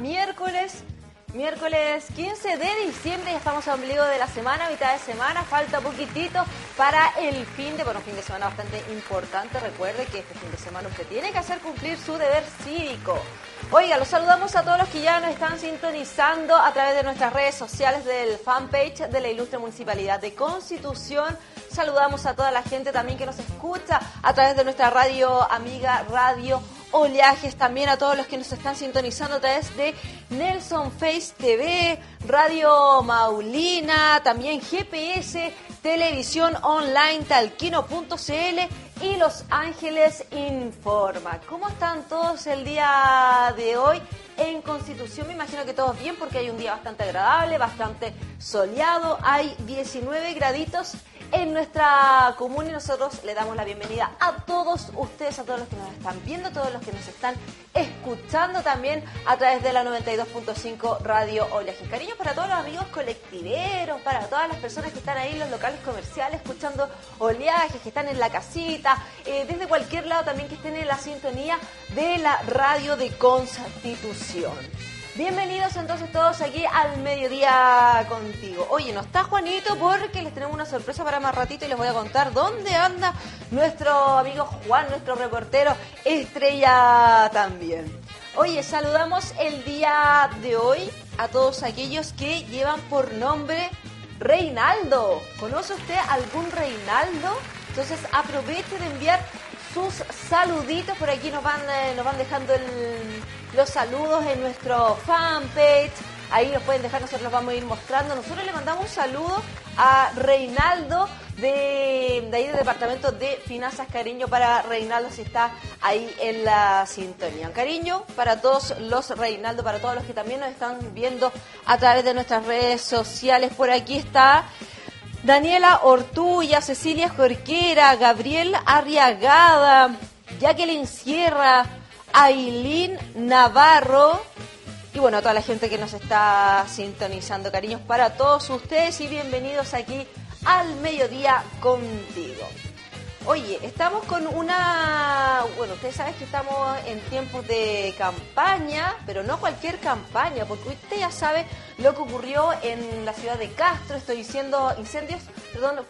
Miércoles, miércoles 15 de diciembre, ya estamos a ombligo de la semana, mitad de semana, falta poquitito para el fin de, bueno, fin de semana bastante importante, recuerde que este fin de semana usted tiene que hacer cumplir su deber cívico. Oiga, los saludamos a todos los que ya nos están sintonizando a través de nuestras redes sociales del fanpage de la Ilustre Municipalidad de Constitución. Saludamos a toda la gente también que nos escucha a través de nuestra radio amiga Radio Oleajes, también a todos los que nos están sintonizando a través de Nelson Face TV, Radio Maulina, también GPS, Televisión Online, talquino.cl y Los Ángeles Informa. ¿Cómo están todos el día de hoy? En Constitución me imagino que todos bien porque hay un día bastante agradable, bastante soleado, hay 19 graditos en nuestra comuna y nosotros le damos la bienvenida a todos ustedes, a todos los que nos están viendo, a todos los que nos están escuchando también a través de la 92.5 Radio Oleaje. Cariño para todos los amigos colectiveros, para todas las personas que están ahí en los locales comerciales escuchando oleajes, que están en la casita, eh, desde cualquier lado también que estén en la sintonía de la radio de Constitución. Bienvenidos entonces todos aquí al mediodía contigo. Oye, no está Juanito porque les tenemos una sorpresa para más ratito y les voy a contar dónde anda nuestro amigo Juan, nuestro reportero estrella también. Oye, saludamos el día de hoy a todos aquellos que llevan por nombre Reinaldo. ¿Conoce usted algún Reinaldo? Entonces aproveche de enviar sus saluditos. Por aquí nos van, eh, nos van dejando los saludos en nuestro fanpage. Ahí nos pueden dejar, nosotros los vamos a ir mostrando. Nosotros le mandamos un saludo a Reinaldo de, de ahí del Departamento de Finanzas. Cariño para Reinaldo si está ahí en la sintonía. Cariño para todos los Reinaldo, para todos los que también nos están viendo a través de nuestras redes sociales. Por aquí está Daniela Ortuya, Cecilia Jorquera, Gabriel Arriagada, Jacqueline Sierra, Ailín Navarro y bueno, a toda la gente que nos está sintonizando. Cariños para todos ustedes y bienvenidos aquí al mediodía contigo. Oye, estamos con una... Bueno, ustedes saben que estamos en tiempos de campaña, pero no cualquier campaña, porque usted ya sabe lo que ocurrió en la ciudad de Castro, estoy diciendo incendios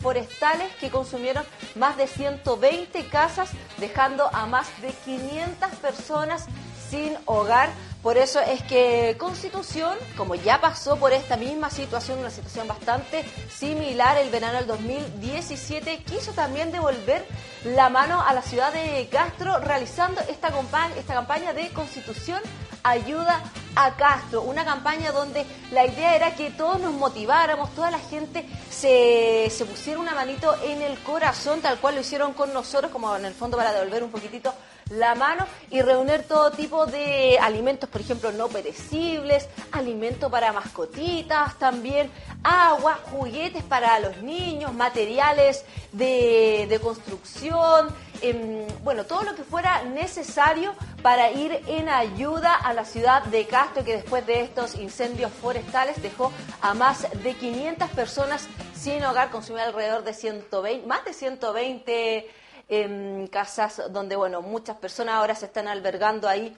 forestales que consumieron más de 120 casas, dejando a más de 500 personas sin hogar por eso es que Constitución, como ya pasó por esta misma situación, una situación bastante similar el verano del 2017, quiso también devolver la mano a la ciudad de Castro realizando esta campaña, esta campaña de Constitución Ayuda a Castro, una campaña donde la idea era que todos nos motiváramos, toda la gente se, se pusiera una manito en el corazón, tal cual lo hicieron con nosotros, como en el fondo para devolver un poquitito la mano y reunir todo tipo de alimentos, por ejemplo, no perecibles, alimento para mascotitas también, agua, juguetes para los niños, materiales de, construcción, em, bueno, todo lo que fuera necesario para ir en ayuda a la ciudad de Castro, que después de estos incendios forestales dejó a más de 500 personas sin hogar, consumió alrededor de 120, más de 120 en casas donde, bueno, muchas personas ahora se están albergando ahí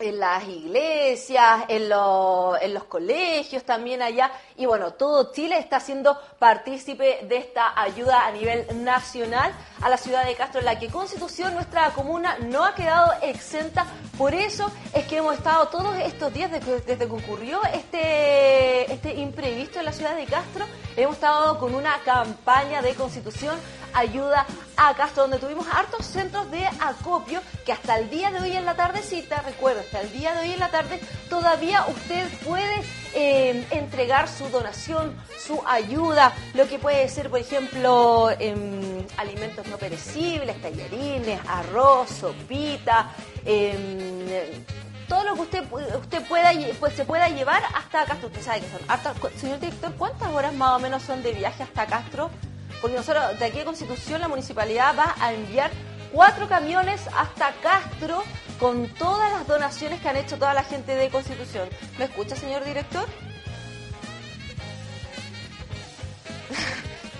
en las iglesias, en, en, los colegios también allá. Y bueno, todo Chile está siendo partícipe de esta ayuda a nivel nacional a la ciudad de Castro, en la que Constitución, nuestra comuna, no ha quedado exenta. Por eso es que hemos estado todos estos días desde, desde que ocurrió este, este imprevisto en la ciudad de Castro, hemos estado con una campaña de Constitución ayuda a Castro, donde tuvimos hartos centros de acopio que hasta el día de hoy en la tardecita, recuerdo, hasta el día de hoy en la tarde, todavía usted puede eh, entregar su donación, su ayuda, lo que puede ser, por ejemplo, em, alimentos no perecibles, tallarines, arroz, sopita, em, todo lo que usted usted pueda pues se pueda llevar hasta Castro. Usted sabe que son señor director, ¿cuántas horas más o menos son de viaje hasta Castro? Porque nosotros de aquí a Constitución la municipalidad va a enviar cuatro camiones hasta Castro con todas las donaciones que han hecho toda la gente de Constitución. ¿Me escucha, señor director?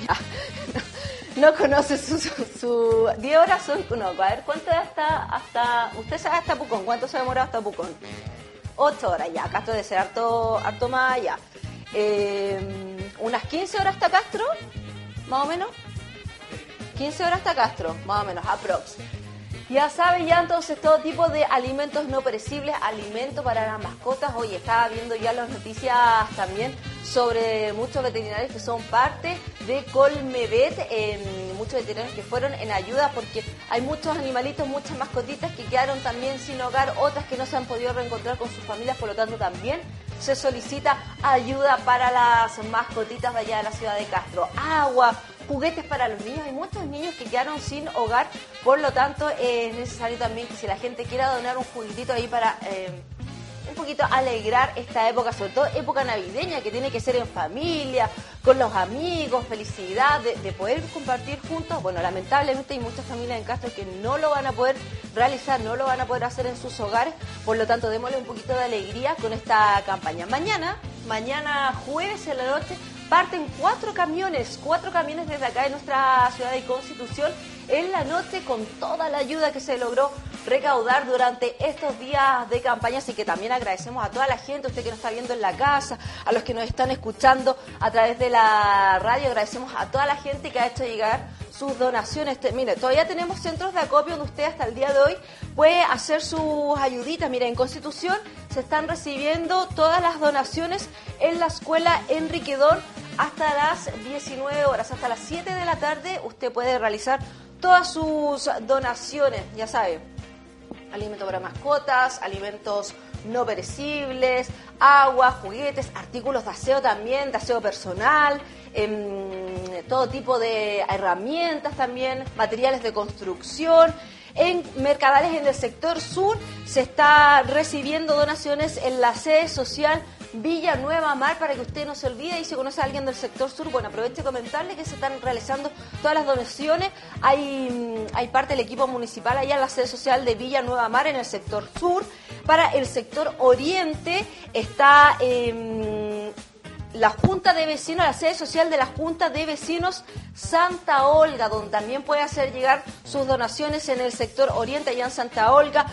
no conoce su, su, 10 horas son no, a ver cuánto hasta hasta usted sabe hasta Pucón cuánto se ha demorado hasta Pucón 8 horas ya Castro debe ser harto harto más allá eh, unas 15 horas hasta Castro más o menos 15 horas hasta Castro más o menos aprox ya sabe ya entonces todo tipo de alimentos no perecibles, alimentos para las mascotas. Hoy estaba viendo ya las noticias también sobre muchos veterinarios que son parte de Colmevet, muchos veterinarios que fueron en ayuda porque hay muchos animalitos, muchas mascotitas que quedaron también sin hogar, otras que no se han podido reencontrar con sus familias, por lo tanto también se solicita ayuda para las mascotitas de allá de la ciudad de Castro. Agua, juguetes para los niños. Hay muchos niños que quedaron sin hogar, por lo tanto es necesario también que si la gente quiera donar un juguetito ahí para... Eh, un poquito alegrar esta época, sobre todo época navideña, que tiene que ser en familia, con los amigos, felicidad, de, poder compartir juntos. Bueno, lamentablemente hay muchas familias en Castro que no lo van a poder realizar, no lo van a poder hacer en sus hogares, por lo tanto démosle un poquito de alegría con esta campaña. Mañana, mañana jueves en la noche, parten cuatro camiones, cuatro camiones desde acá de nuestra ciudad de Constitución en la noche con toda la ayuda que se logró recaudar durante estos días de campaña. Así que también agradecemos a toda la gente, usted que nos está viendo en la casa, a los que nos están escuchando a través de la radio. Agradecemos a toda la gente que ha hecho llegar sus donaciones. Mire, todavía tenemos centros de acopio donde usted hasta el día de hoy puede hacer sus ayuditas. Mire, en Constitución se están recibiendo todas las donaciones en la escuela Enriquedor hasta las 19 horas, hasta las 7 de la tarde usted puede realizar todas sus donaciones, ya sabe, alimento para mascotas, alimentos no perecibles, agua, juguetes, artículos de aseo también, de aseo personal, em, todo tipo de herramientas también, materiales de construcción. En Mercadales en el sector sur se está recibiendo donaciones en la sede social Villa Nueva Mar para que usted no se olvide y si conoce a alguien del sector sur, bueno, aproveche y comentarle que se están realizando todas las donaciones. Hay, mm, hay parte del equipo municipal allá en la sede social de Villa Nueva Mar en el sector sur. Para el sector oriente está... Eh, la Junta de Vecinos, la sede social de la Junta de Vecinos Santa Olga, donde también puede hacer llegar sus donaciones en el sector oriente, allá en Santa Olga.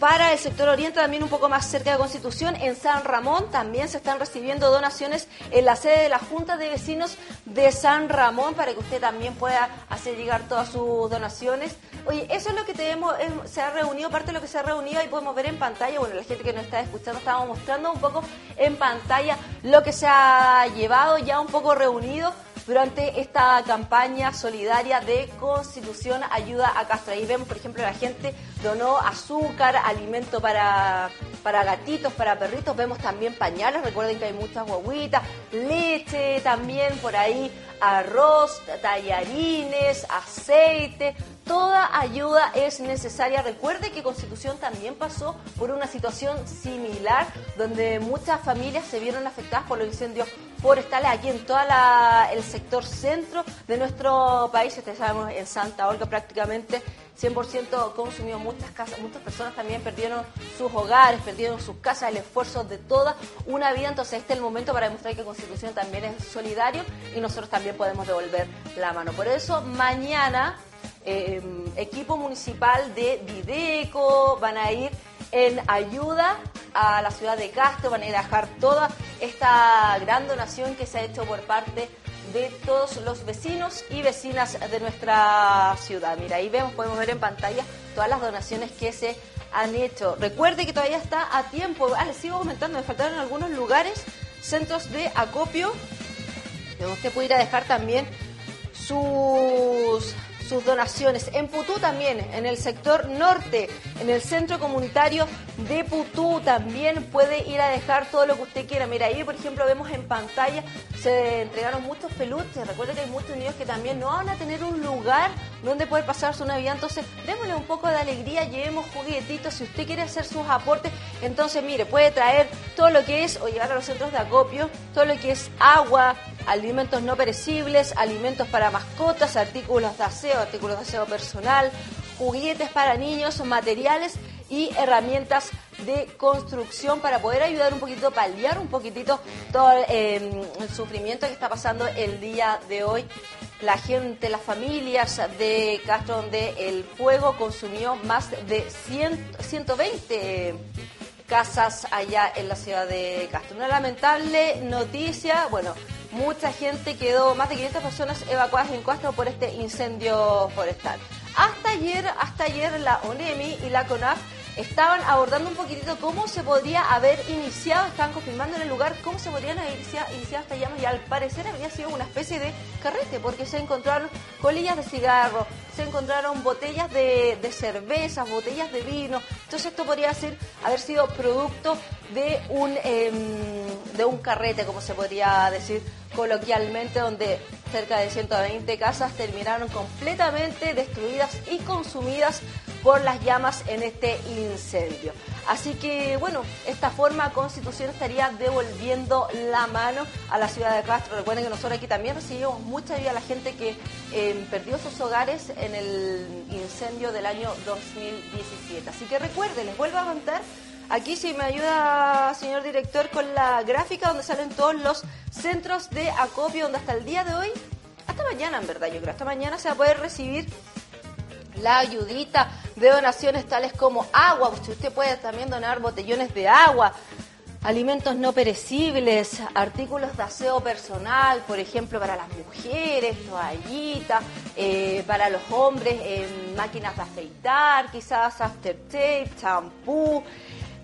Para el sector oriente, también un poco más cerca de Constitución, en San Ramón también se están recibiendo donaciones en la sede de la Junta de Vecinos de San Ramón para que usted también pueda hacer llegar todas sus donaciones. Oye, eso es lo que tenemos, se ha reunido, parte de lo que se ha reunido, ahí podemos ver en pantalla, bueno, la gente que nos está escuchando, estamos mostrando un poco en pantalla lo que se ha llevado ya un poco reunido durante esta campaña solidaria de Constitución Ayuda a Castro. Ahí vemos, por ejemplo, la gente donó azúcar, alimento para, para gatitos, para perritos, vemos también pañales, recuerden que hay muchas guaguitas, leche también por ahí, arroz, tallarines, aceite, toda ayuda es necesaria. Recuerde que Constitución también pasó por una situación similar donde muchas familias se vieron afectadas por los incendios forestales aquí en todo el sector centro de nuestro país. Ustedes sabemos, en Santa Olga prácticamente 100% consumió muchas casas, muchas personas también perdieron sus hogares, perdieron sus casas, el esfuerzo de toda una vida. Entonces este es el momento para demostrar que Constitución también es solidario y nosotros también podemos devolver la mano. Por eso mañana Em, equipo municipal de Videco, van a ir en ayuda a la ciudad de Castro, van a ir a dejar toda esta gran donación que se ha hecho por parte de todos los vecinos y vecinas de nuestra ciudad. Mira, ahí vemos, podemos ver en pantalla todas las donaciones que se han hecho. Recuerde que todavía está a tiempo. Ah, les sigo comentando, me faltaron algunos lugares, centros de acopio, que usted puede ir a dejar también sus sus donaciones. En Putú también, en el sector norte, en el centro comunitario de Putú también puede ir a dejar todo lo que usted quiera. Mira, ahí por ejemplo vemos en pantalla, se entregaron muchos peluches. Recuerden que hay muchos niños que también no van a tener un lugar donde poder pasar su Navidad. Entonces, démosle un poco de alegría, llevemos juguetitos. Si usted quiere hacer sus aportes, entonces mire, puede traer todo lo que es, o llevar a los centros de acopio, todo lo que es agua, alimentos no perecibles, alimentos para mascotas, artículos de aseo, artículos de aseo personal, juguetes para niños, materiales y herramientas de construcción para poder ayudar un poquito, paliar un poquitito todo em, el sufrimiento que está pasando el día de hoy. La gente, las familias de Castro, donde el fuego consumió más de 100, 120 casas allá en la ciudad de Castro. Una lamentable noticia, bueno, mucha gente quedó, más de 500 personas evacuadas en Castro por este incendio forestal. Hasta ayer, hasta ayer la ONEMI y la CONAF estaban abordando un poquitito cómo se podría haber iniciado, estaban confirmando en el lugar cómo se podrían haber iniciado, estas llamas y al parecer habría sido una especie de carrete porque se encontraron colillas de cigarro, se encontraron botellas de, cervezas, botellas de vino, entonces esto podría ser, haber sido producto de un, em, de un carrete, como se podría decir coloquialmente, donde cerca de 120 casas terminaron completamente destruidas y consumidas por las llamas en este incendio. Así que, bueno, esta forma Constitución estaría devolviendo la mano a la ciudad de Castro. Recuerden que nosotros aquí también recibimos mucha ayuda a la gente que eh, perdió sus hogares en el incendio del año 2017. Así que recuerden, les vuelvo a contar. Aquí si me ayuda, señor director, con la gráfica donde salen todos los centros de acopio, donde hasta el día de hoy, hasta mañana en verdad, yo creo, hasta mañana se va a poder recibir la ayudita. De donaciones tales como agua, usted puede también donar botellones de agua, alimentos no perecibles, artículos de aseo personal, por ejemplo, para las mujeres, toallitas, eh, para los hombres, máquinas de afeitar, quizás aftertape, champú.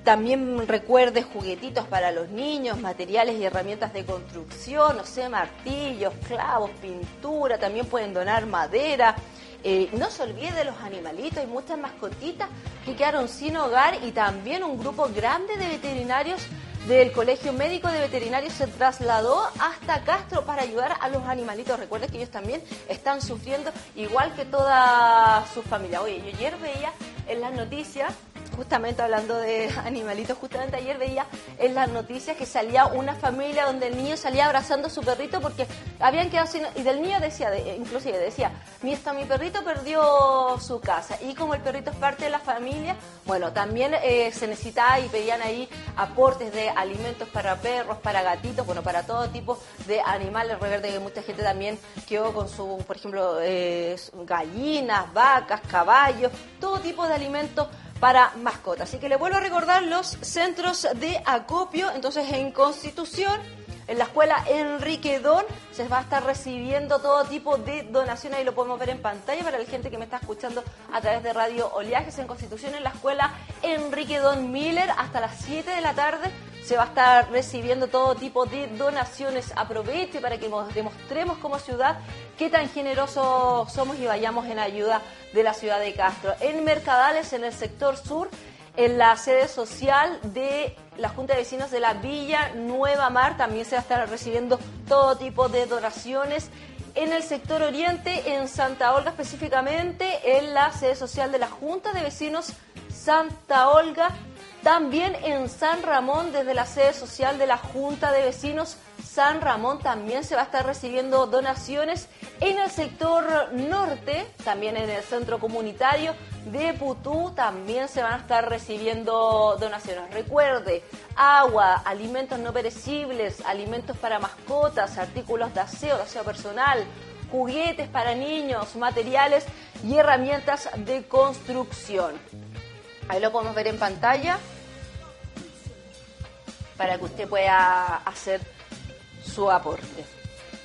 También recuerde juguetitos para los niños, materiales y herramientas de construcción, no sé, martillos, clavos, pintura, también pueden donar madera, eh, no se olvide de los animalitos, hay muchas mascotitas que quedaron sin hogar y también un grupo grande de veterinarios del Colegio Médico de Veterinarios se trasladó hasta Castro para ayudar a los animalitos. Recuerden que ellos también están sufriendo igual que toda su familia. Oye, yo ayer veía en las noticias justamente hablando de animalitos, justamente ayer veía en las noticias que salía una familia donde el niño salía abrazando a su perrito porque habían quedado sin... Y del niño decía, inclusive decía, mi, mi perrito perdió su casa. Y como el perrito es parte de la familia, bueno, también eh, se necesitaba y pedían ahí aportes de alimentos para perros, para gatitos, bueno, para todo tipo de animales. Recuerden que mucha gente también quedó con su, por ejemplo, eh, gallinas, vacas, caballos, todo tipo de alimentos para mascotas. Así que le vuelvo a recordar los centros de acopio. Entonces, en Constitución, en la escuela Enrique Don, se va a estar recibiendo todo tipo de donaciones. Ahí lo podemos ver en pantalla para la gente que me está escuchando a través de Radio Oleajes en Constitución, en la escuela Enrique Don Miller, hasta las 7 de la tarde se va a estar recibiendo todo tipo de donaciones. Aproveche para que demostremos como ciudad qué tan generosos somos y vayamos en ayuda de la ciudad de Castro. En Mercadales, en el sector sur, en la sede social de la Junta de Vecinos de la Villa Nueva Mar, también se va a estar recibiendo todo tipo de donaciones. En el sector oriente, en Santa Olga específicamente, en la sede social de la Junta de Vecinos Santa Olga, también en San Ramón, desde la sede social de la Junta de Vecinos San Ramón, también se va a estar recibiendo donaciones. En el sector norte, también en el centro comunitario de Putú, también se van a estar recibiendo donaciones. Recuerde, agua, alimentos no perecibles, alimentos para mascotas, artículos de aseo, aseo personal, juguetes para niños, materiales y herramientas de construcción. Ahí lo podemos ver en pantalla para que usted pueda hacer su aporte.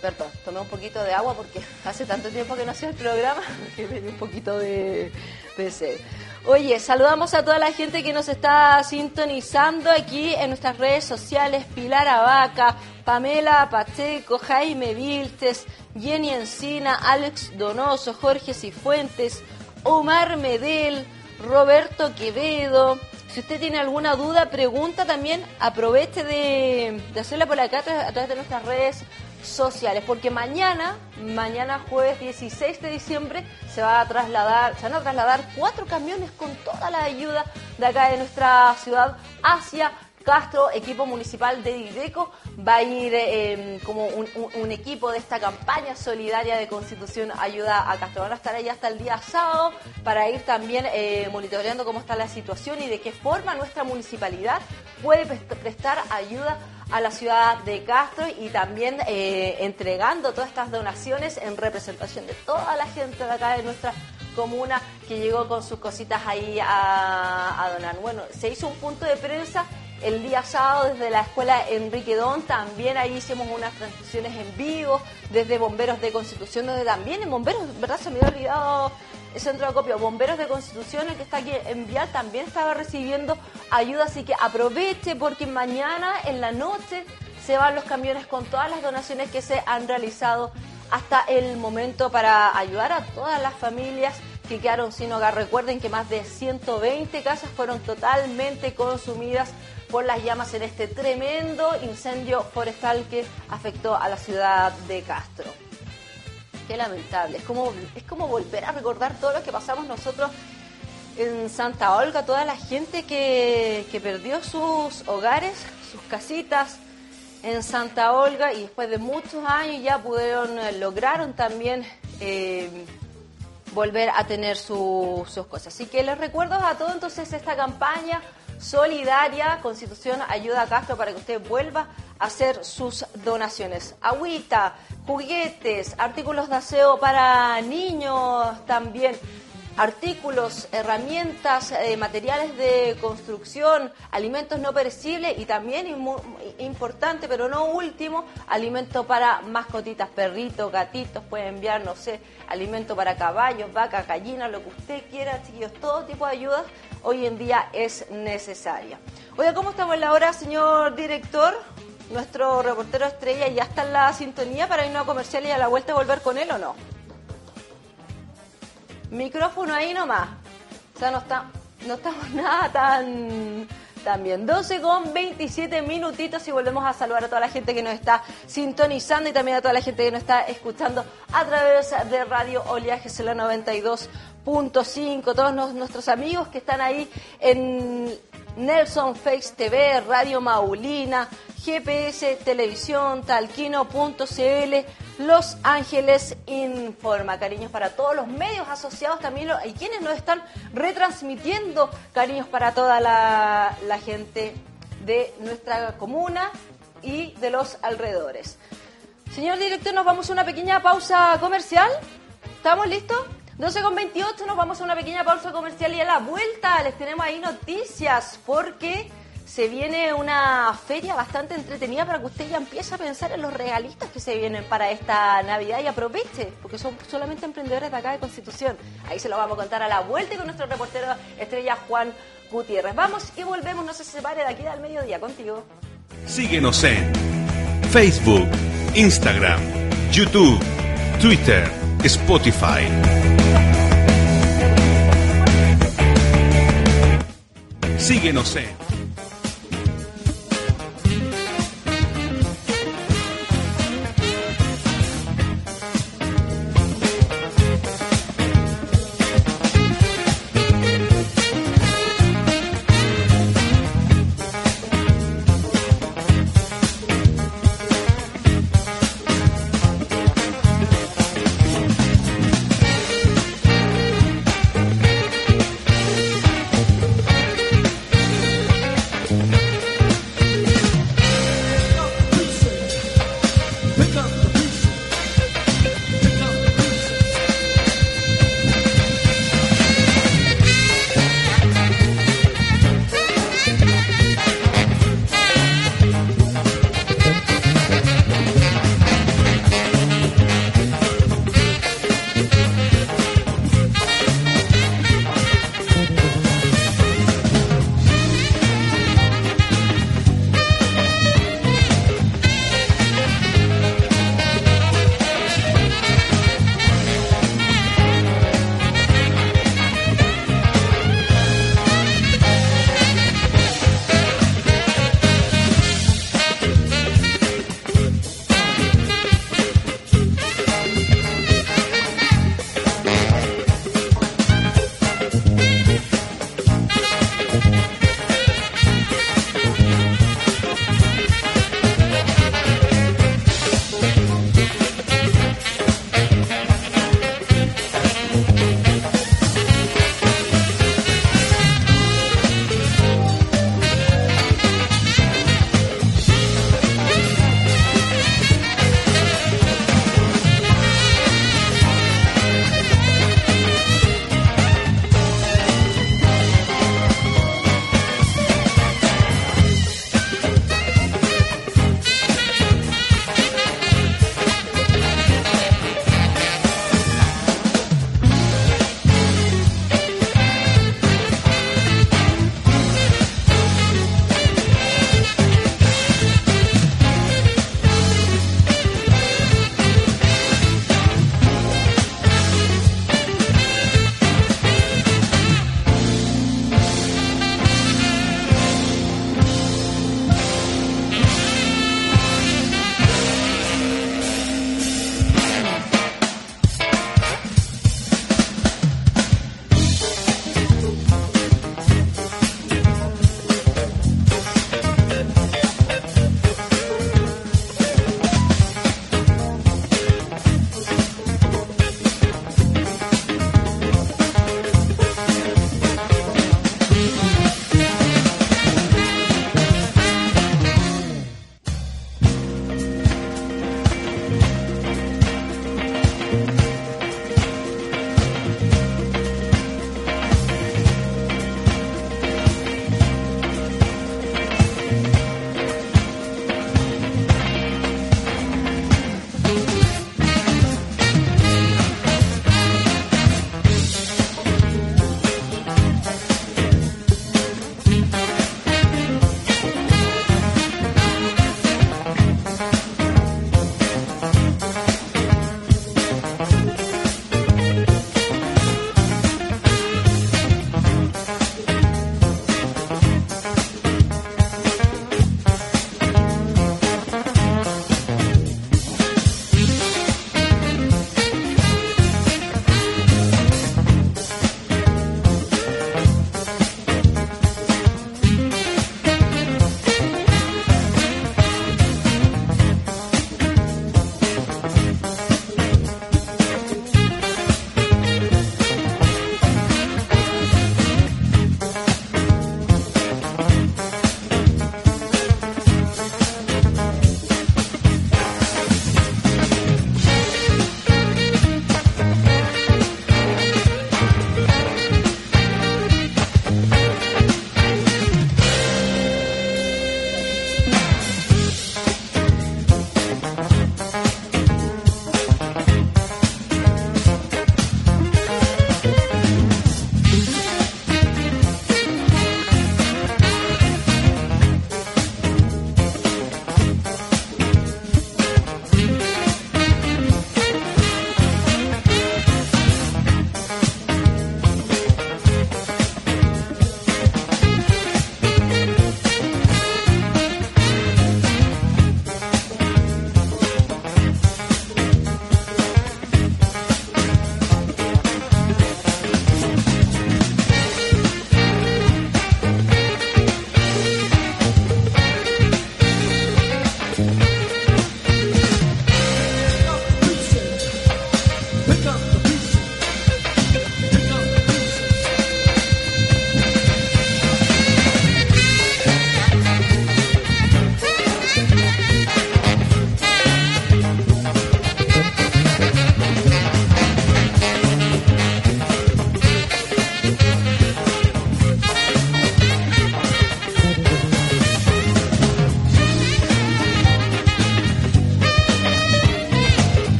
Perdón, tomé un poquito de agua porque hace tanto tiempo que no hacía el programa que me dio un poquito de, de sed. Oye, saludamos a toda la gente que nos está sintonizando aquí en nuestras redes sociales. Pilar Abaca, Pamela Pacheco, Jaime Viltes, Jenny Encina, Alex Donoso, Jorge Cifuentes, Omar Medel, Roberto Quevedo. Si usted tiene alguna duda, pregunta también, aproveche de, hacerla por acá a través de nuestras redes sociales, porque mañana, mañana jueves 16 de diciembre, se va a trasladar, se van a trasladar cuatro camiones con toda la ayuda de acá de nuestra ciudad hacia Castro, equipo municipal de Dideco, va a ir em, como un, equipo de esta campaña solidaria de Constitución Ayuda a Castro. Van a estar ahí hasta el día sábado para ir también eh, monitoreando cómo está la situación y de qué forma nuestra municipalidad puede prestar ayuda a la ciudad de Castro y también eh, entregando todas estas donaciones en representación de toda la gente de acá de nuestra comuna que llegó con sus cositas ahí a, a donar. Bueno, se hizo un punto de prensa el día sábado desde la escuela Enrique Don, también ahí hicimos unas transmisiones en vivo, desde Bomberos de Constitución, donde también en Bomberos, ¿verdad? Se me había olvidado el centro de acopio, Bomberos de Constitución, el que está aquí en Vial, también estaba recibiendo ayuda, así que aproveche porque mañana en la noche se van los camiones con todas las donaciones que se han realizado hasta el momento para ayudar a todas las familias que quedaron sin hogar. Recuerden que más de 120 casas fueron totalmente consumidas por las llamas en este tremendo incendio forestal que afectó a la ciudad de Castro. Qué lamentable, es como, es como volver a recordar todo lo que pasamos nosotros en Santa Olga, toda la gente que, perdió sus hogares, sus casitas en Santa Olga y después de muchos años ya pudieron, eh, lograron también eh, volver a tener sus cosas. Así que les recuerdo a todos entonces esta campaña solidaria, Constitución Ayuda a Castro para que usted vuelva a hacer sus donaciones. Agüita, juguetes, artículos de aseo para niños también artículos, herramientas, eh, materiales de construcción, alimentos no perecibles y también importante, pero no último, alimento para mascotitas, perritos, gatitos, puede enviar, no sé, alimento para caballos, vacas, gallinas, lo que usted quiera, chiquillos, todo tipo de ayudas hoy en día es necesaria. Oiga, ¿cómo estamos en la hora, señor director? Nuestro reportero estrella ya está en la sintonía para irnos a comercial y a la vuelta volver con él o no? Micrófono ahí nomás. O sea, no, está, no estamos nada tan, bien. 12 con 27 minutitos y volvemos a saludar a toda la gente que nos está sintonizando y también a toda la gente que nos está escuchando a través de Radio Oleaje la 92.5. Todos nuestros amigos que están ahí en Nelson Face TV, Radio Maulina, GPS Televisión, Talquino.cl, Los Ángeles Informa. Cariños para todos los medios asociados también y quienes nos están retransmitiendo. Cariños para toda la, la gente de nuestra comuna y de los alrededores. Señor director, nos vamos a una pequeña pausa comercial. ¿Estamos listos? 12 con 28, nos vamos a una pequeña pausa comercial y a la vuelta les tenemos ahí noticias porque se viene una feria bastante entretenida para que usted ya empiece a pensar en los regalitos que se vienen para esta Navidad y aproveche, porque son solamente emprendedores de acá de Constitución. Ahí se lo vamos a contar a la vuelta con nuestro reportero estrella Juan Gutiérrez. Vamos y volvemos, no se separe de aquí al mediodía contigo. Síguenos en Facebook, Instagram, YouTube, Twitter, Spotify. Síguenos en en Bye.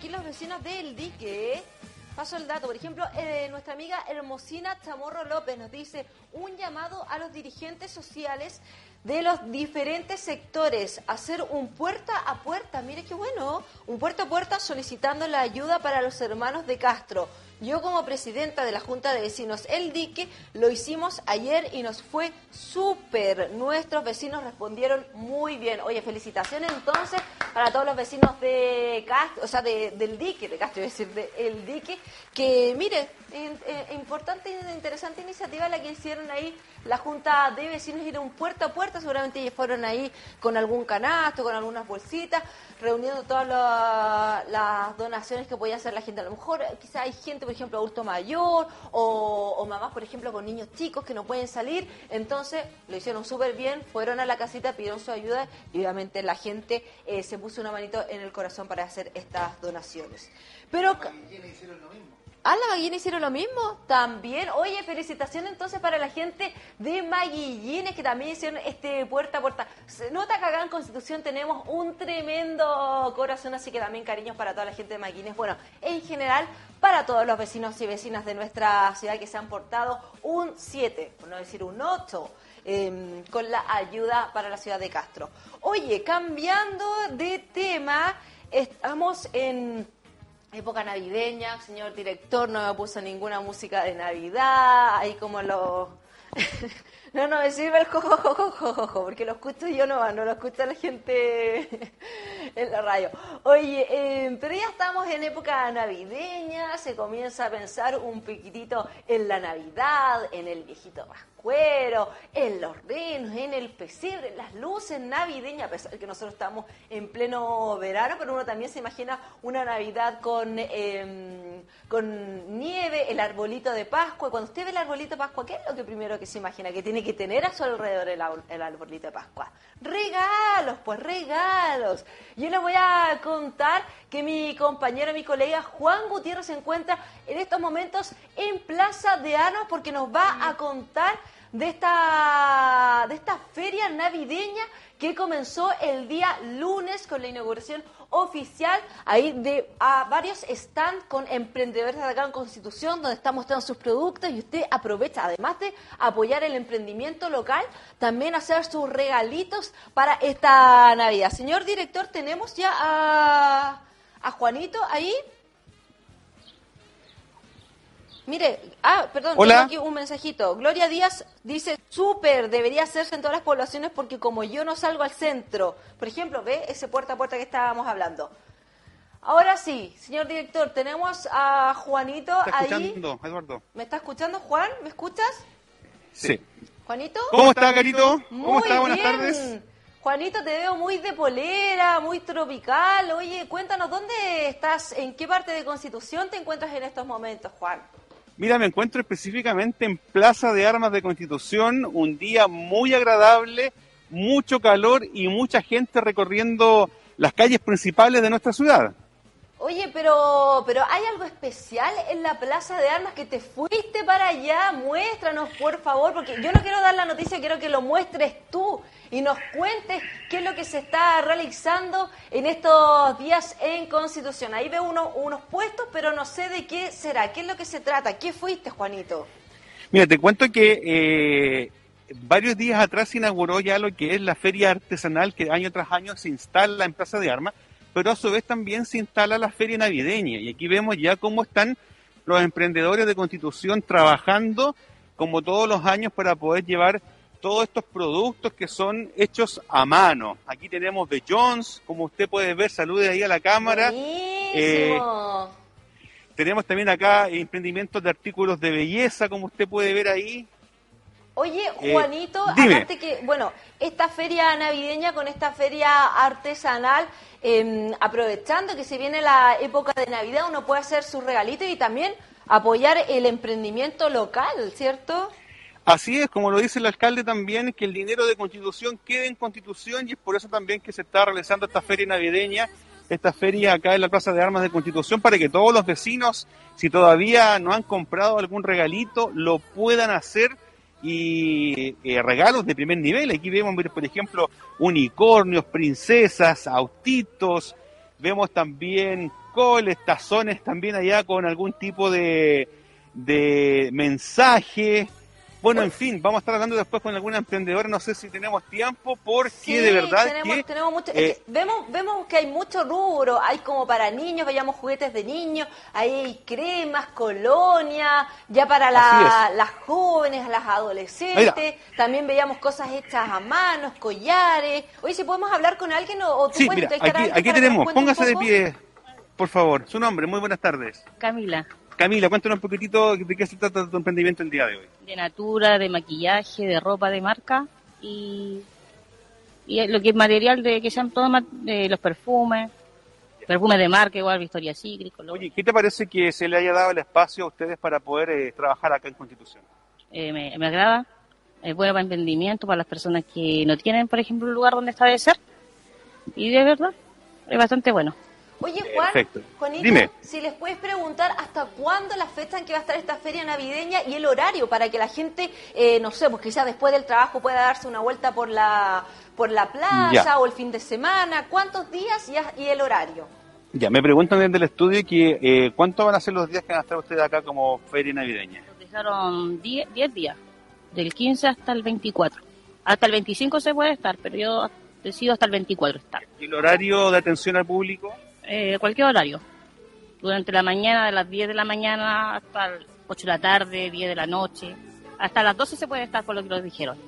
Aquí los vecinos del dique. ¿eh? Paso el dato, por ejemplo, eh, nuestra amiga Hermosina Chamorro López nos dice un llamado a los dirigentes sociales de los diferentes sectores, hacer un puerta a puerta, mire qué bueno, un puerta a puerta solicitando la ayuda para los hermanos de Castro. Yo como presidenta de la Junta de Vecinos El Dique lo hicimos ayer y nos fue súper. Nuestros vecinos respondieron muy bien. Oye, felicitaciones entonces para todos los vecinos de Castro, o sea, del Dique, de Castro, es decir, de El Dique, que mire, importante e interesante iniciativa la que hicieron ahí la Junta de Vecinos, ir un puerta a puerta, seguramente ellos fueron ahí con algún canasto, con algunas bolsitas, reuniendo todas las donaciones que podía hacer la gente. A lo mejor quizá hay gente, por ejemplo, adulto mayor o, mamás, por ejemplo, con niños chicos que no pueden salir. Entonces lo hicieron súper bien, fueron a la casita, pidieron su ayuda y obviamente la gente eh, se puso una manito en el corazón para hacer estas donaciones. Pero... hicieron lo mismo. ¿Ah, la Maguillines hicieron lo mismo? También. Oye, felicitaciones entonces para la gente de Maguillines que también hicieron este puerta a puerta. Se nota que acá en Constitución tenemos un tremendo corazón, así que también cariños para toda la gente de Maguillines. Bueno, en general, para todos los vecinos y vecinas de nuestra ciudad que se han portado un 7, por no decir un 8. Em, con la ayuda para la ciudad de Castro. Oye, cambiando de tema, estamos en época navideña, señor director, no me puso ninguna música de Navidad, ahí como lo... no, no me sirve el jojojojojojo, porque lo escucho yo no, no lo escucha la gente en la radio. Oye, eh, pero ya estamos en época navideña, se comienza a pensar un piquitito en la Navidad, en el viejito cuero, en los renos, en el pesebre, en las luces navideñas, a pesar de que nosotros estamos en pleno verano, pero uno también se imagina una Navidad con, em, con nieve, el arbolito de Pascua. Cuando usted ve el arbolito de Pascua, ¿qué es lo que primero que se imagina que tiene que tener a su alrededor el, el arbolito de Pascua? Regalos, pues regalos. Yo les voy a contar que mi compañero, mi colega Juan Gutiérrez se encuentra en estos momentos en Plaza de Armas porque nos va a contar de esta, de esta feria navideña que comenzó el día lunes con la inauguración oficial ahí de a varios stands con emprendedores de acá en Constitución donde están mostrando sus productos y usted aprovecha además de apoyar el emprendimiento local también hacer sus regalitos para esta Navidad. Señor director, tenemos ya a, a Juanito ahí. Mire, ah, perdón, tengo aquí un mensajito. Gloria Díaz dice, súper, debería hacerse en todas las poblaciones porque como yo no salgo al centro, por ejemplo, ve ese puerta a puerta que estábamos hablando. Ahora sí, señor director, tenemos a Juanito ¿Me está ahí. Eduardo. ¿Me está escuchando, Juan? ¿Me escuchas? Sí. ¿Juanito? ¿Cómo está, Carito? ¿Cómo está? Buenas tardes. Juanito, te veo muy de polera, muy tropical. Oye, cuéntanos, ¿dónde estás? ¿En qué parte de Constitución te encuentras en estos momentos, Juan? Mira, me encuentro específicamente en Plaza de Armas de Constitución, un día muy agradable, mucho calor y mucha gente recorriendo las calles principales de nuestra ciudad. Oye, pero, pero ¿hay algo especial en la Plaza de Armas que te fuiste para allá? Muéstranos, por favor, porque yo no quiero dar la noticia, quiero que lo muestres tú y nos cuentes qué es lo que se está realizando en estos días en Constitución. Ahí veo uno, unos puestos, pero no sé de qué será, qué es lo que se trata. ¿Qué fuiste, Juanito? Mira, te cuento que eh, varios días atrás se inauguró ya lo que es la feria artesanal que año tras año se instala en Plaza de Armas pero a su vez también se instala la feria navideña. Y aquí vemos ya cómo están los emprendedores de Constitución trabajando como todos los años para poder llevar todos estos productos que son hechos a mano. Aquí tenemos de Jones, como usted puede ver, salude ahí a la cámara. Eh, tenemos también acá emprendimientos de artículos de belleza, como usted puede ver ahí. Oye, eh, Juanito, aparte que, bueno, esta feria navideña con esta feria artesanal, em, aprovechando que se viene la época de Navidad, uno puede hacer sus regalitos y también apoyar el emprendimiento local, ¿cierto? Así es, como lo dice el alcalde también, que el dinero de Constitución quede en Constitución y es por eso también que se está realizando esta feria navideña, esta feria acá en la Plaza de Armas de Constitución, para que todos los vecinos, si todavía no han comprado algún regalito, lo puedan hacer y eh, regalos de primer nivel. Aquí vemos, por ejemplo, unicornios, princesas, autitos. Vemos también coles, tazones también allá con algún tipo de, de mensaje. Bueno, en fin, vamos a estar hablando después con alguna emprendedora, no sé si tenemos tiempo, porque de verdad tenemos, que... Tenemos mucho, eh, vemos, vemos que hay mucho rubro, hay como para niños, veíamos juguetes de niños, hay cremas, colonia, ya para la- las jóvenes, las adolescentes, también veíamos cosas hechas a manos, collares. Oye, si podemos hablar con alguien o, o tú Sí, puedes mira, aquí, alguien aquí tenemos, póngase de pie, por favor. Su nombre, muy buenas tardes. Camila, Camila, cuéntanos un poquitito de qué se trata tu emprendimiento el día de hoy. de natura, de maquillaje, de ropa de marca y, y lo que es material de que sean todos de los perfumes, perfumes de marca, igual Victoria Secret. Oye, ¿qué te parece que se le haya dado el espacio a ustedes para poder eh, trabajar acá en Constitución? Eh, me, me agrada, es bueno para emprendimiento, para las personas que no tienen, por ejemplo, un lugar donde establecer y de verdad es bastante bueno. Oye, Juan, Perfecto. Juanito, Dime. si les puedes preguntar hasta cuándo la fecha en que va a estar esta feria navideña y el horario para que la gente, eh, no sé, pues quizás después del trabajo pueda darse una vuelta por la por la plaza Ya. o el fin de semana. ¿Cuántos días y, y el horario? Ya, me preguntan desde el estudio que eh, cuánto van a ser los días que van a estar ustedes acá como feria navideña. Nos dejaron 10 10 días, del 15 hasta el 24. Hasta el 25 se puede estar, pero yo decido hasta el 24 estar. ¿Y el horario de atención al público? Eh, cualquier horario. Durante la mañana, de las 10 de la mañana hasta las 8 de la tarde, 10 de la noche. Hasta las 12 se puede estar por lo que nos dijeron.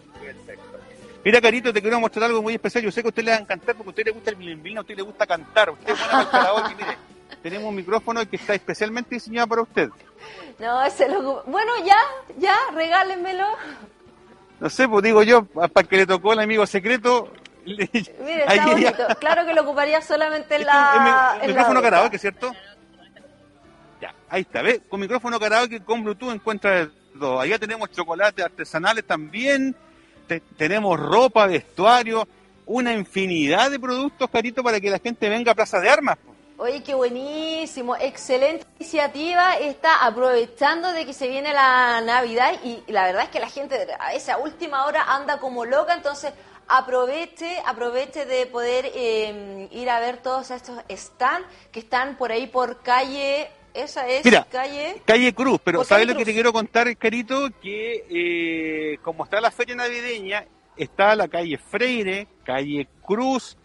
Mira, Carito, te quiero mostrar algo muy especial. Yo sé que a usted le va a encantar porque a usted le gusta el bilimbilín, a usted le gusta cantar. Usted es. Mire, tenemos un micrófono que está especialmente diseñado para usted. No, ese lo... Bueno, ya, ya, regálenmelo. No sé, pues digo yo, para que le tocó el amigo secreto. Le- Mire, está bonito. Claro que lo ocuparía solamente en la... mi- en la micrófono karaoke, ¿cierto? Ya, ahí está, ¿ves? Con micrófono karaoke con Bluetooth encuentra todo. Allá tenemos chocolates artesanales también, te- tenemos ropa, vestuario, una infinidad de productos, Carito, para que la gente venga a Plaza de Armas. Oye, qué buenísimo, excelente iniciativa, está aprovechando de que se viene la Navidad y la verdad es que la gente a esa última hora anda como loca, entonces aproveche, aproveche de poder eh, ir a ver todos estos stands que están por ahí por calle, esa es Mira, calle... Calle Cruz, pero ¿sabes lo que te quiero contar, Carito? Que eh, como está la feria navideña, está la calle Freire, calle Cruz,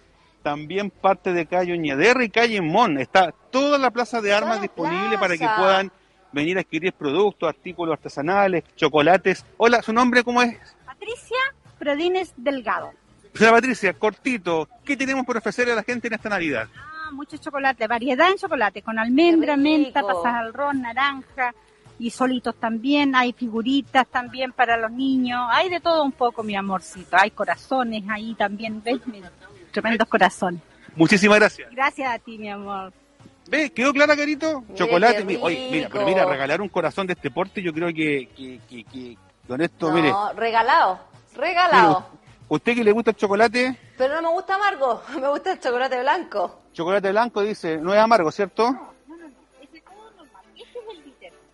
también parte de calle Oñederra y calle Mon. Está toda la plaza de armas disponible para que puedan venir a adquirir productos, artículos artesanales, chocolates. Hola, ¿su nombre cómo es? Patricia Prodines Delgado. Señora Patricia, cortito, ¿qué tenemos por ofrecerle a la gente en esta Navidad? Ah, mucho chocolate, variedad en chocolate, con almendra, menta, pasas al ron, naranja y solitos también. Hay figuritas también para los niños. Hay de todo un poco, mi amorcito. Hay corazones ahí también, ¿ves? Mira, tremendos corazones. Muchísimas gracias. Gracias a ti, mi amor. ¿Ve? ¿Quedó clara, Carito? Chocolate. qué mi- Oye, mira, pero mira, regalar un corazón de este porte, yo creo que, que, que, que con esto, mire, No, mire, regalado. Usted que le gusta el chocolate, Pero no me gusta amargo, me gusta el chocolate blanco. chocolate blanco, dice, no es amargo, ¿cierto?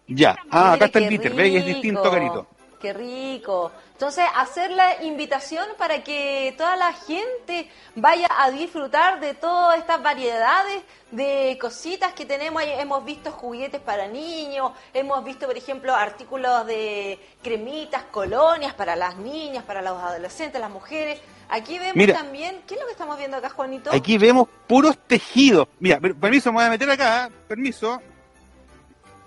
Ya, ah, acá está el bitter, ¿ve? Es distinto, Carito. Qué rico. Entonces, hacer la invitación para que toda la gente vaya a disfrutar de todas estas variedades de cositas que tenemos. Ahí Hemos visto juguetes para niños, hemos visto, por ejemplo, artículos de cremitas, colonias para las niñas, para los adolescentes, las mujeres. Aquí vemos Mira. también, ¿qué es lo que estamos viendo acá, Juanito? Aquí vemos puros tejidos. Mira, per- permiso, me voy a meter acá, ¿eh? permiso.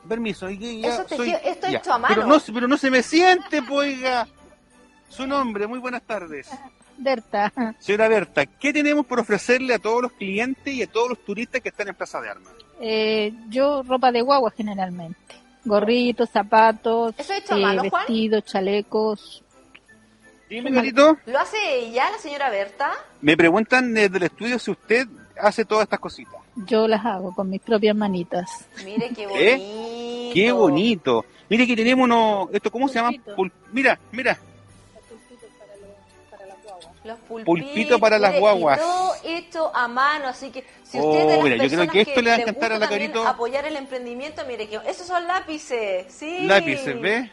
Permiso. y que ya Eso es soy- tejido, esto es ya. hecho a mano. Pero no, pero no se me siente, poiga. Su nombre, muy buenas tardes. Berta. Señora Berta, ¿qué tenemos por ofrecerle a todos los clientes y a todos los turistas que están en Plaza de Armas? Eh, yo ropa de guagua generalmente. Gorritos, zapatos, ¿Eso hecho eh, Juan? vestidos, chalecos. Dime, Carito. ¿Lo hace ella, la señora Berta? Me preguntan desde el estudio si usted hace todas estas cositas. Yo las hago con mis propias manitas. Mire qué bonito. ¿Eh? ¡Qué bonito! Mire que tenemos unos... Esto, ¿Cómo se llama? Pul- mira, mira. Los pulpitos, Pulpito para las guaguas. Y todo hecho a mano, así que si Oh, usted es de las mira, yo creo personas que esto le va a encantar gusta a la también Carito. apoyar el emprendimiento, mire que esos son lápices, sí. Lápices, ¿ves?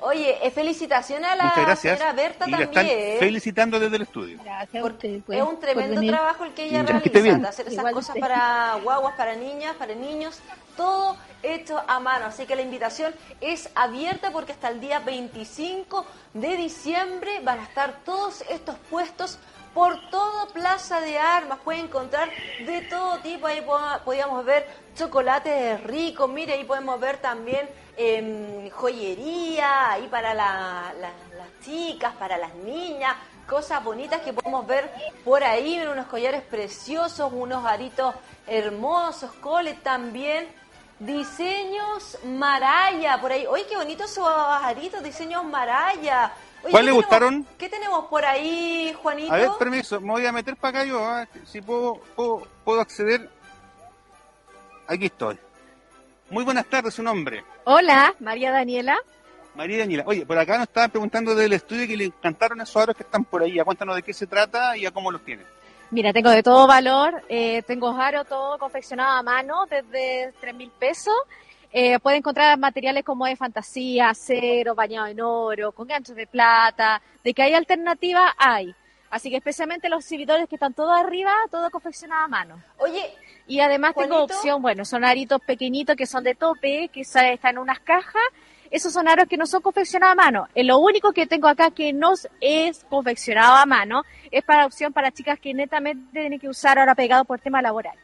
Oye, eh, felicitaciones a la Muchas gracias. señora Berta y la también. están ¿eh? felicitando desde el estudio. Gracias Porque pues, es un tremendo trabajo el que ella que realiza, hacer esas Igual cosas usted. para guaguas, para niñas, para niños, todo hecho a mano. Así que la invitación es abierta porque hasta el día 25 de diciembre van a estar todos estos puestos por toda Plaza de Armas. Pueden encontrar de todo tipo. Ahí po- podíamos ver chocolates ricos. Mire, ahí podemos ver también em, joyería, ahí para la- la- las chicas, para las niñas. Cosas bonitas que podemos ver por ahí. Unos collares preciosos, unos aritos hermosos, coles también. Diseños Maraya, por ahí. Oye, qué bonitos esos aritos, diseños Maraya. Oye, ¿Cuál ¿qué le tenemos- gustaron? ¿Qué tenemos por ahí, Juanito? A ver, permiso, me voy a meter para acá yo, ah, si puedo, puedo, puedo acceder. Aquí estoy. Muy buenas tardes, su nombre. Hola, María Daniela. María Daniela. Oye, por acá nos estaban preguntando del estudio que le encantaron esos aros que están por ahí. Cuéntanos de qué se trata y a cómo los tiene. Mira, tengo de todo valor. eh, tengo aro todo confeccionado a mano desde tres mil pesos. Eh, puede encontrar materiales como de fantasía, acero, bañado en oro, con ganchos de plata. De que hay alternativa, hay. Así que especialmente los exhibidores que están todos arriba, todo confeccionado a mano. Oye, Y además tengo opción, bueno, son aritos pequeñitos que son de tope, que están en unas cajas. Esos son aros que no son confeccionados a mano. Eh, lo único que tengo acá que no es confeccionado a mano es para opción para chicas que netamente tienen que usar ahora pegado por tema laboral.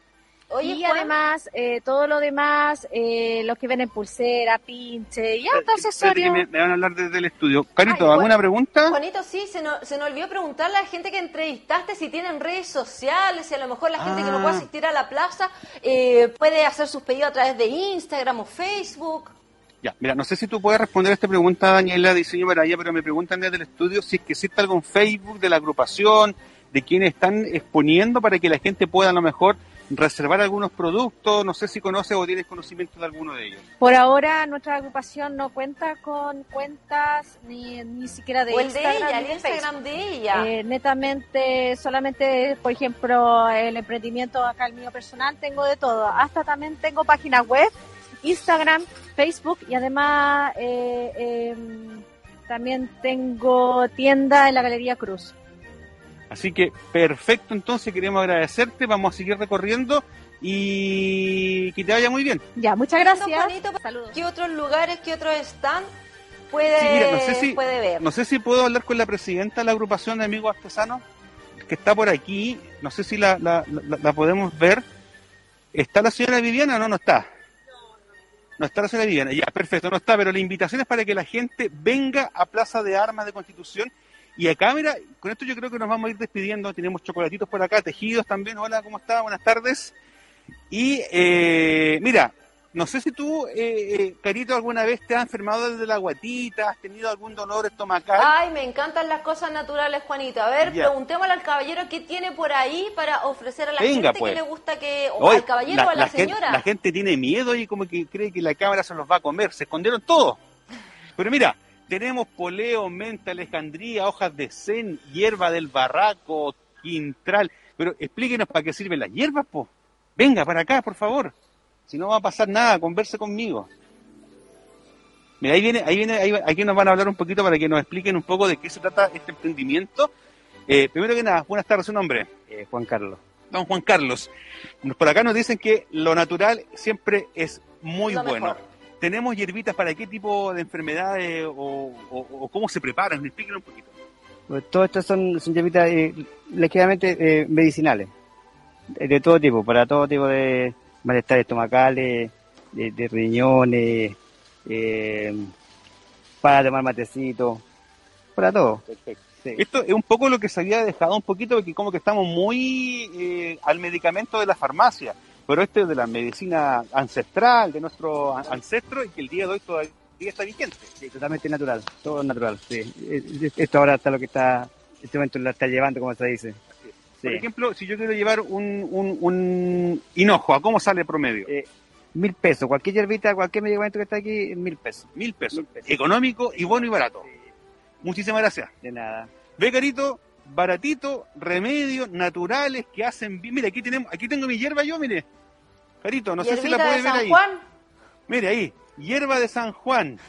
oye, y Juan, además, eh, todo lo demás, eh, los que venden pulsera, pinche y harto que accesorio. me, me van a hablar desde el estudio. Carito, Ay, ¿alguna pregunta? Juanito, sí, se nos, se nos olvidó preguntarle a la gente que entrevistaste si tienen redes sociales, si a lo mejor la gente que no Ah. puede asistir a la plaza eh, puede hacer sus pedidos a través de Instagram o Facebook. Ya, mira, no sé si tú puedes responder a esta pregunta, Daniela, Diseño Maraya, pero me preguntan desde el estudio si es que existe algún Facebook de la agrupación, de quienes están exponiendo para que la gente pueda a lo mejor reservar algunos productos. No sé si conoces o tienes conocimiento de alguno de ellos. Por ahora, nuestra agrupación no cuenta con cuentas ni, ni siquiera de o el de Instagram ella, ni el de Instagram de ella. Eh, netamente, solamente, por ejemplo, el emprendimiento acá, el mío personal, tengo de todo. Hasta también tengo página web, Instagram, Facebook y además eh, em, también tengo tienda en la Galería Cruz. Así que perfecto, entonces queremos agradecerte, vamos a seguir recorriendo y que te vaya muy bien. Ya, muchas gracias. Juanito, Saludos. ¿Qué otros lugares, qué otros stand puede, Sí, mira, no sé si- puede ver? No sé si puedo hablar con la presidenta de la agrupación de amigos artesanos, que está por aquí, no sé si la, la, la- la podemos ver. ¿Está la señora Viviana o no? No está. No está la Viviana, ya, perfecto, no está, pero la invitación es para que la gente venga a Plaza de Armas de Constitución y acá, mira, con esto yo creo que nos vamos a ir despidiendo, tenemos chocolatitos por acá, tejidos también, hola, ¿cómo está? Buenas tardes. Y eh, mira, no sé si tú, eh, eh, Carito, alguna vez te has enfermado desde la guatita, has tenido algún dolor estomacal. Ay, me encantan las cosas naturales, Juanito. A ver, Ya. preguntémosle al caballero qué tiene por ahí para ofrecer a la Venga, gente pues. que le gusta que... O Oye, al caballero o a la, gente, señora. la gente tiene miedo y como que cree que la cámara se los va a comer. Se escondieron todos. Pero mira, tenemos poleo, menta, alejandría, hojas de zen, hierba del barraco, quintral. Pero explíquenos para qué sirven las hierbas, po. Venga, para acá, por favor. Si no va a pasar nada, converse conmigo. Mira, ahí viene, ahí viene, ahí, aquí nos van a hablar un poquito para que nos expliquen un poco de qué se trata este emprendimiento. Eh, primero que nada, buenas tardes, su nombre. Eh, Juan Carlos. Don Juan Carlos. Por acá nos dicen que lo natural siempre es muy Lo bueno. mejor. ¿Tenemos hierbitas para qué tipo de enfermedades o, o- o cómo se preparan? Explíquenos un poquito. Pues todo esto son, son hierbitas eh, ligeramente eh, medicinales, de, de todo tipo, para todo tipo de malestares estomacales, de, de riñones, eh, para tomar matecito, para todo. Sí. Esto es un poco lo que se había dejado un poquito, porque como que estamos muy eh, al medicamento de la farmacia, pero este es de la medicina ancestral, de nuestro an- ancestro, y que el día de hoy todavía está vigente. Sí, totalmente natural, todo natural. Sí. Eh, eh, Esto ahora está lo que está, este momento lo está llevando, como se dice. Sí. Por ejemplo, si yo quiero llevar un, un, un hinojo, ¿a cómo sale promedio? Eh, mil pesos, cualquier hierbita, cualquier medicamento que está aquí, mil pesos. Mil pesos. Mil pesos. Económico y bueno y barato. Muchísimas gracias. De nada. Ve, Carito, baratito, remedios naturales que hacen bien. Mira, aquí tenemos, aquí tengo mi hierba yo, mire. Carito, no sé si la puede de ver San ahí. Juan. Mire ahí, hierba de San Juan.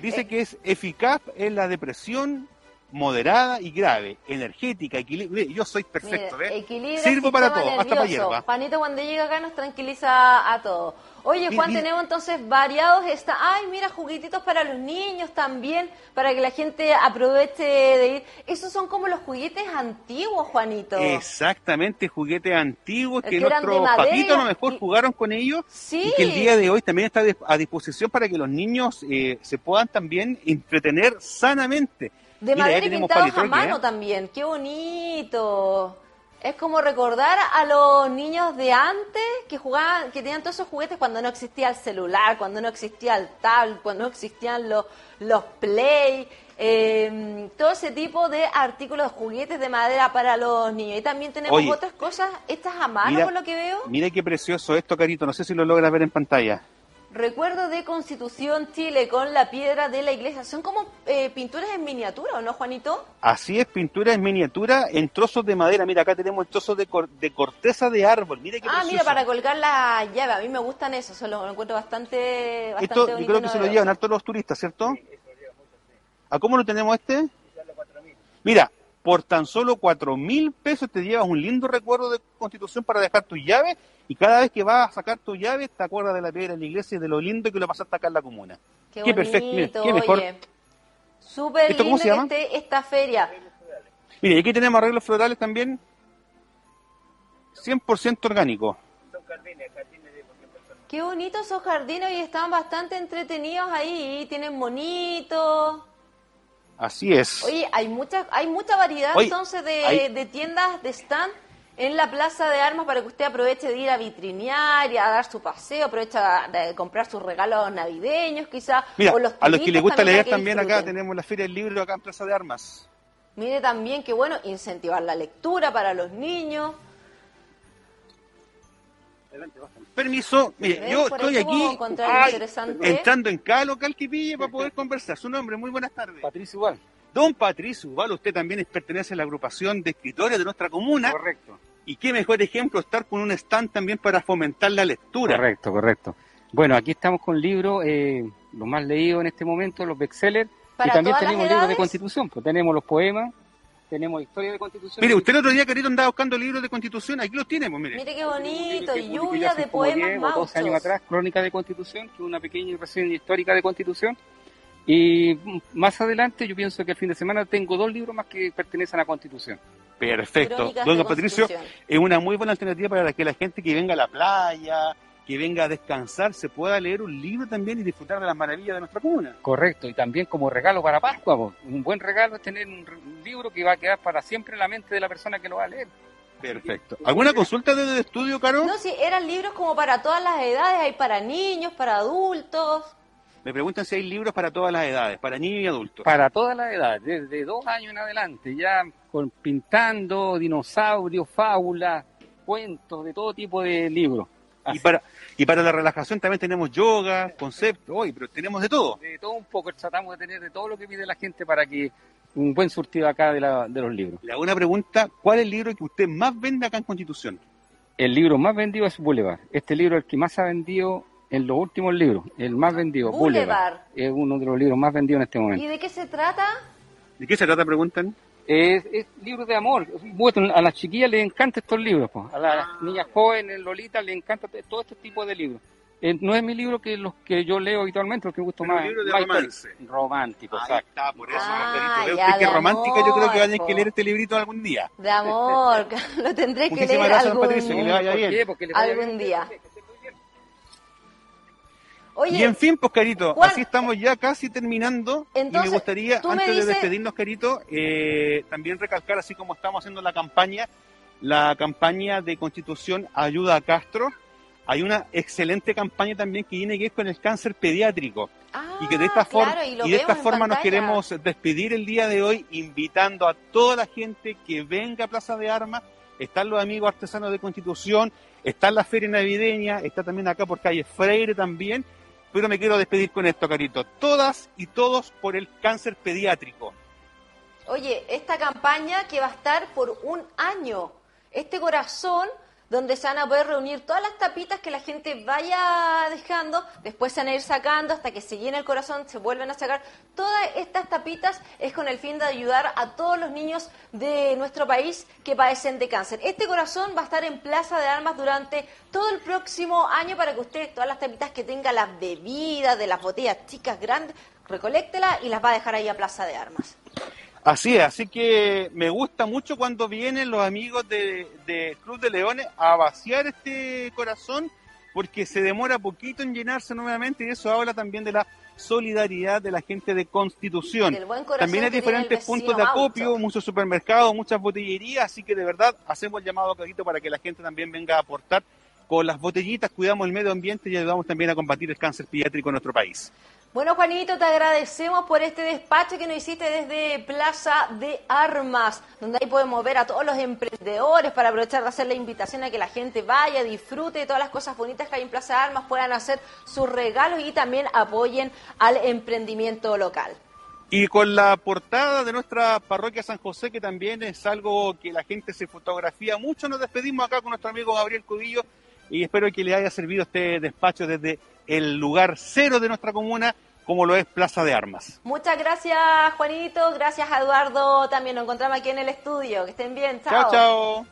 Dice Eh, que es eficaz en la depresión moderada y grave, energética, equilibrio. Yo soy perfecto, ¿ves? equilibra Sirvo para todo, hasta para nervioso. hierba. Juanito cuando llega acá nos tranquiliza a todos. Oye, Juan, tenemos entonces variados esta, ay, mira, juguetitos para los niños también, para que la gente aproveche de ir. Esos son como los juguetes antiguos, Juanito. Exactamente, juguetes antiguos El que nuestros papitos a lo mejor y- jugaron con ellos Sí. y que el día de hoy también está a disposición para que los niños eh, se puedan también entretener sanamente. De Mira, madera y pintados a mano ¿eh? también. Qué bonito. Es como recordar a los niños de antes que jugaban, que tenían todos esos juguetes cuando no existía el celular, cuando no existía el tablet, cuando no existían los, los play, eh, todo ese tipo de artículos, juguetes de madera para los niños. Y también tenemos Oye. otras cosas hechas a mano, Mira- por lo que veo. Mira qué precioso esto, Carito. No sé si lo logras ver en pantalla. Recuerdo de Constitución Chile con la piedra de la iglesia. Son como eh, pinturas en miniatura, ¿o no, Juanito? Así es, pintura en miniatura en trozos de madera. Mira, acá tenemos trozos de, cor- de corteza de árbol. Mira qué Ah, precioso. mira, para colgar la llave. A mí me gustan eso, eso lo encuentro bastante, bastante Esto yo creo que se lo llevan harto los turistas, ¿cierto? ¿A cómo lo tenemos este? Mira, por tan solo cuatro mil pesos te llevas un lindo recuerdo de Constitución para dejar tu llave y cada vez que vas a sacar tu llave te acuerdas de la piedra de la iglesia y de lo lindo que lo pasaste acá en la comuna. Qué, Qué perfecto, mira, bonito, qué mejor. oye. Súper ¿Esto lindo cómo se llama? que esté esta feria. Mire, aquí tenemos arreglos florales también 100% orgánicos. Qué bonitos esos jardines y están bastante entretenidos ahí. Tienen monitos. Así es. Oye, hay mucha, hay mucha variedad Oye, entonces de, hay- de tiendas de stand en la plaza de armas para que usted aproveche de ir a vitrinear y a dar su paseo, aprovecha de comprar sus regalos navideños quizás. Mira, o los a los que les gusta leer también acá tenemos la Feria del Libro acá en Plaza de Armas. Mire también que bueno, incentivar la lectura para los niños. Permiso, mire, yo Por estoy aquí ay, entrando en cada local que pille para poder conversar. Su nombre, muy buenas tardes. Patricio Ubal. Don Patricio Ubal, usted también es- pertenece a la agrupación de escritores de nuestra comuna. Correcto. Y qué mejor ejemplo estar con un stand también para fomentar la lectura. Correcto, correcto. Bueno, aquí estamos con libros, eh, los más leídos en este momento, los bestsellers, y ¿Para también tenemos libros de constitución, pues tenemos los poemas, tenemos historia de constitución. Mire, usted el otro día, querido, andaba buscando libros de constitución. Aquí los tenemos, mire. Mire qué bonito, que lluvia de poemas 10 o 12 años atrás, Crónica de Constitución, que es una pequeña reseña histórica de Constitución. Y mm, más adelante yo pienso que el fin de semana tengo dos libros más que pertenecen a Constitución. Perfecto. Crónicas Don Patricio, es una muy buena alternativa para que la gente que venga a la playa, que venga a descansar, se pueda leer un libro también y disfrutar de las maravillas de nuestra comuna. Correcto, y también como regalo para Pascua, po. un buen regalo es tener un, libro que va a quedar para siempre en la mente de la persona que lo va a leer. Perfecto. ¿Alguna consulta desde el estudio, Caro? No, sí, eran libros como para todas las edades, hay para niños, para adultos. Me preguntan si hay libros para todas las edades, para niños y adultos. Para todas las edades, desde dos años en adelante, ya con, pintando dinosaurios, fábulas, cuentos, de todo tipo de libros. Y para, y para la relajación también tenemos yoga, conceptos, hoy, pero tenemos de todo. De todo un poco, tratamos de tener de todo lo que pide la gente para que un buen surtido acá de, la- de los libros. Le hago una pregunta, ¿cuál es el libro que usted más vende acá en Constitución? El libro más vendido es Boulevard. Este libro es el que más ha vendido en los últimos libros, el más vendido, Boulevard. Boulevard. Es uno de los libros más vendidos en este momento. ¿Y de qué se trata? ¿De qué se trata, preguntan? Es, es libros de amor. Bueno, a las chiquillas les encantan estos libros, pues. a las niñas jóvenes, Lolita, les encanta todo este tipo de libros. Eh, no es mi libro que los que yo leo habitualmente, porque me gusta más. libro de más romance. Romántico, Ahí exacto. está, por eso, Ah, Margarito. Ya, que romántica, yo creo que amor, va a tener que po. leer este librito algún día. De amor, lo tendré que Muchísimas leer gracias, algún, Patricio, que le vaya ¿Por bien. qué? Porque le vaya algún bien. día. Oye, y en fin, pues Carito, así estamos ya casi terminando. y me gustaría, me antes de despedirnos, Carito, eh, también recalcar, así como estamos haciendo la campaña, la campaña de Constitución Ayuda a Castro. Hay una excelente campaña también que viene que es con el cáncer pediátrico. ah, y que de esta forma claro, y, de esta forma nos queremos despedir el día de hoy invitando a toda la gente que venga a Plaza de Armas están los amigos artesanos de Constitución está la feria navideña está también acá por calle Freire también pero me quiero despedir con esto Carito todas y todos por el cáncer pediátrico Oye, esta campaña que va a estar por un año. Este corazón donde se van a poder reunir todas las tapitas que la gente vaya dejando, después se van a ir sacando hasta que se llene el corazón, se vuelven a sacar. Todas estas tapitas es con el fin de ayudar a todos los niños de nuestro país que padecen de cáncer. Este corazón va a estar en Plaza de Armas durante todo el próximo año para que usted, todas las tapitas que tenga, las bebidas, de las botellas chicas, grandes, recoléctelas y las va a dejar ahí a Plaza de Armas. Así es, así que me gusta mucho cuando vienen los amigos de, de Club de Leones a vaciar este corazón porque se demora poquito en llenarse nuevamente y eso habla también de la solidaridad de la gente de Constitución. También hay diferentes puntos de acopio, Maucho. muchos supermercados, muchas botillerías, así que de verdad hacemos el llamado clarito para que la gente también venga a aportar con las botellitas, cuidamos el medio ambiente y ayudamos también a combatir el cáncer pediátrico en nuestro país. Bueno, Juanito, te agradecemos por este despacho que nos hiciste desde Plaza de Armas, donde ahí podemos ver a todos los emprendedores para aprovechar de hacer la invitación a que la gente vaya, disfrute de todas las cosas bonitas que hay en Plaza de Armas, puedan hacer sus regalos y también apoyen al emprendimiento local. Y con la portada de nuestra parroquia San José, que también es algo que la gente se fotografía mucho, nos despedimos acá con nuestro amigo Gabriel Cudillo y espero que le haya servido este despacho desde el lugar cero de nuestra comuna, como lo es Plaza de Armas. Muchas gracias, Juanito. Gracias Eduardo. También nos encontramos aquí en el estudio. Que estén bien. Chao, chao.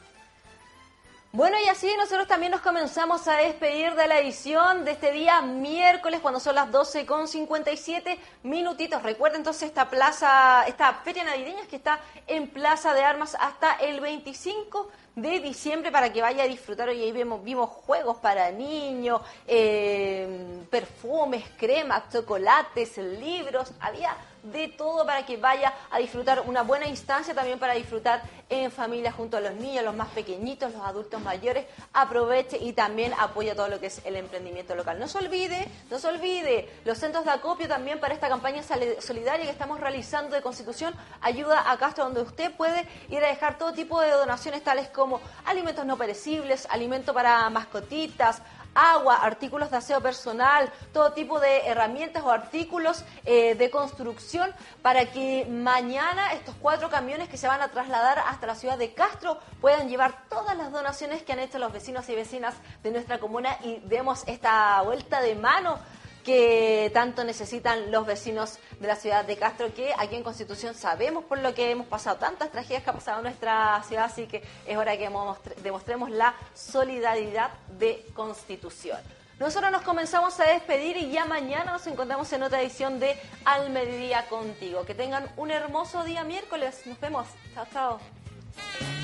Bueno, y así nosotros también nos comenzamos a despedir de la edición de este día miércoles, cuando son las 12 con 57 minutitos. Recuerden entonces esta plaza, esta feria navideña que está en Plaza de Armas hasta el 25 de diciembre para que vaya a disfrutar. Hoy ahí vimos, vimos juegos para niños, eh, perfumes, cremas, chocolates, libros, había de todo para que vaya a disfrutar una buena instancia, también para disfrutar en familia junto a los niños, los más pequeñitos, los adultos mayores. Aproveche y también apoya todo lo que es el emprendimiento local. No se olvide, no se olvide, los centros de acopio también para esta campaña solidaria que estamos realizando de Constitución, ayuda a Castro, donde usted puede ir a dejar todo tipo de donaciones tales como alimentos no perecibles, alimento para mascotitas, agua, artículos de aseo personal, todo tipo de herramientas o artículos eh, de construcción para que mañana estos cuatro camiones que se van a trasladar hasta la ciudad de Castro puedan llevar todas las donaciones que han hecho los vecinos y vecinas de nuestra comuna y demos esta vuelta de mano que tanto necesitan los vecinos de la ciudad de Castro, que aquí en Constitución sabemos por lo que hemos pasado, tantas tragedias que ha pasado en nuestra ciudad, así que es hora que mostre- demostremos la solidaridad de Constitución. Nosotros nos comenzamos a despedir y ya mañana nos encontramos en otra edición de Al Mediodía Contigo. Que tengan un hermoso día miércoles. Nos vemos. Chao, chao.